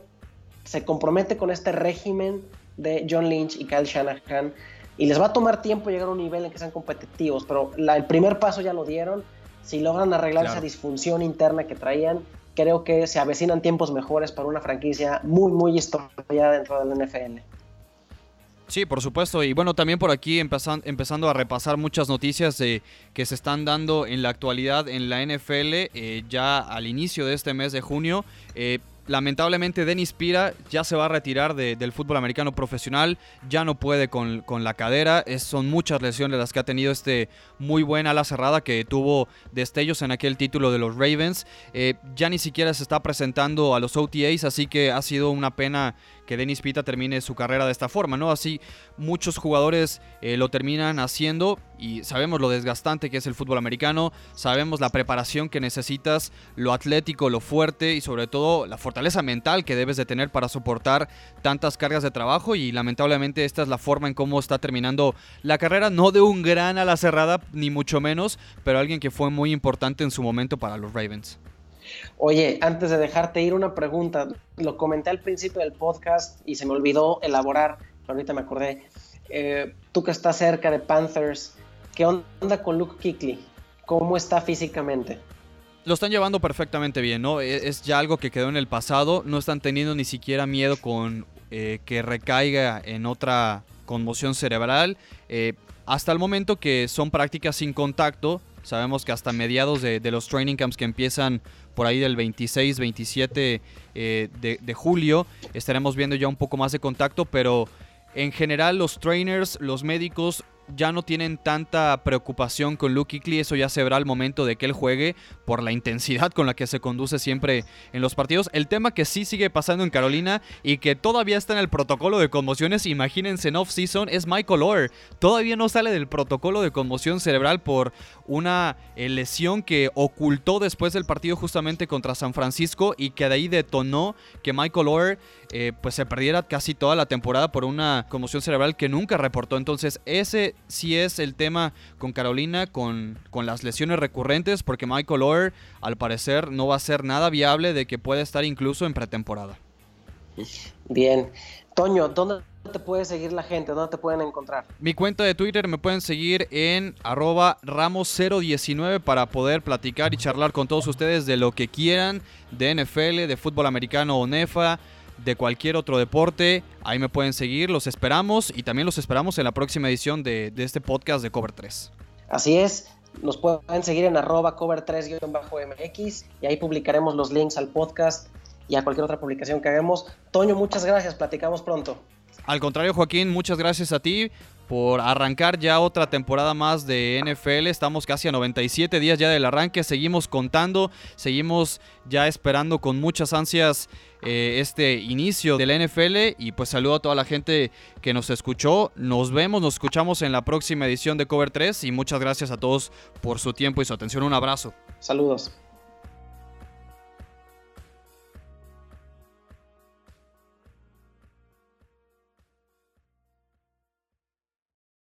se compromete con este régimen de John Lynch y Kyle Shanahan y les va a tomar tiempo llegar a un nivel en que sean competitivos, pero el primer paso ya lo dieron, si logran arreglar esa disfunción interna que traían, creo que se avecinan tiempos mejores para una franquicia muy, muy historiada dentro del NFL. Sí, por supuesto. Y bueno, también por aquí empezando a repasar muchas noticias que se están dando en la actualidad en la NFL eh, ya al inicio de este mes de junio. Eh, lamentablemente Denis Pira ya se va a retirar del fútbol americano profesional, ya no puede con, la cadera, son muchas lesiones las que ha tenido este muy buen ala cerrada que tuvo destellos en aquel título de los Ravens, eh, ya ni siquiera se está presentando a los OTAs, así que ha sido una pena que Denis Pita termine su carrera de esta forma, ¿no? Así muchos jugadores eh, lo terminan haciendo y sabemos lo desgastante que es el fútbol americano, sabemos la preparación que necesitas, lo atlético, lo fuerte y sobre todo la fortaleza mental que debes de tener para soportar tantas cargas de trabajo y lamentablemente esta es la forma en cómo está terminando la carrera, no de un gran a la cerrada ni mucho menos, pero alguien que fue muy importante en su momento para los Ravens. Oye, antes de dejarte ir, una pregunta. Lo comenté al principio del podcast y se me olvidó elaborar, pero ahorita me acordé. Eh, tú que estás cerca de Panthers, ¿qué onda con Luke Kuechly? ¿Cómo está físicamente? Lo están llevando perfectamente bien, ¿no? E-, es ya algo que quedó en el pasado. No están teniendo ni siquiera miedo con eh, que recaiga en otra conmoción cerebral. Eh, hasta el momento que son prácticas sin contacto, sabemos que hasta mediados de los training camps que empiezan por ahí del 26, 27 eh, de, julio. Estaremos viendo ya un poco más de contacto, pero en general los trainers, los médicos ya no tienen tanta preocupación con Luke Kuechly, eso ya se verá al momento de que él juegue por la intensidad con la que se conduce siempre en los partidos. El tema que sí sigue pasando en Carolina y que todavía está en el protocolo de conmociones, imagínense en off-season, es Michael Orr. Todavía no sale del protocolo de conmoción cerebral por una eh, lesión que ocultó después del partido justamente contra San Francisco y que de ahí detonó que Michael Orr eh, pues se perdiera casi toda la temporada por una conmoción cerebral que nunca reportó. Entonces ese sí es el tema con Carolina, con, con las lesiones recurrentes, porque Michael Orr al parecer no va a ser nada viable de que pueda estar incluso en pretemporada. Bien. Toño, ¿dónde te puede seguir la gente? ¿Dónde te pueden encontrar? Mi cuenta de Twitter me pueden seguir en arroba ramos019 para poder platicar y charlar con todos ustedes de lo que quieran, de NFL, de fútbol americano o NEFA, de cualquier otro deporte. Ahí me pueden seguir, los esperamos y también los esperamos en la próxima edición de, este podcast de Cover 3. Así es, nos pueden seguir en arroba cover3-mx y ahí publicaremos los links al podcast y a cualquier otra publicación que hagamos. Toño, muchas gracias, platicamos pronto. Al contrario, Joaquín, muchas gracias a ti por arrancar ya otra temporada más de NFL. Estamos casi a 97 días ya del arranque. Seguimos contando, seguimos ya esperando con muchas ansias eh, este inicio del NFL. Y pues saludo a toda la gente que nos escuchó. Nos vemos, nos escuchamos en la próxima edición de Cover 3. Y muchas gracias a todos por su tiempo y su atención. Un abrazo. Saludos.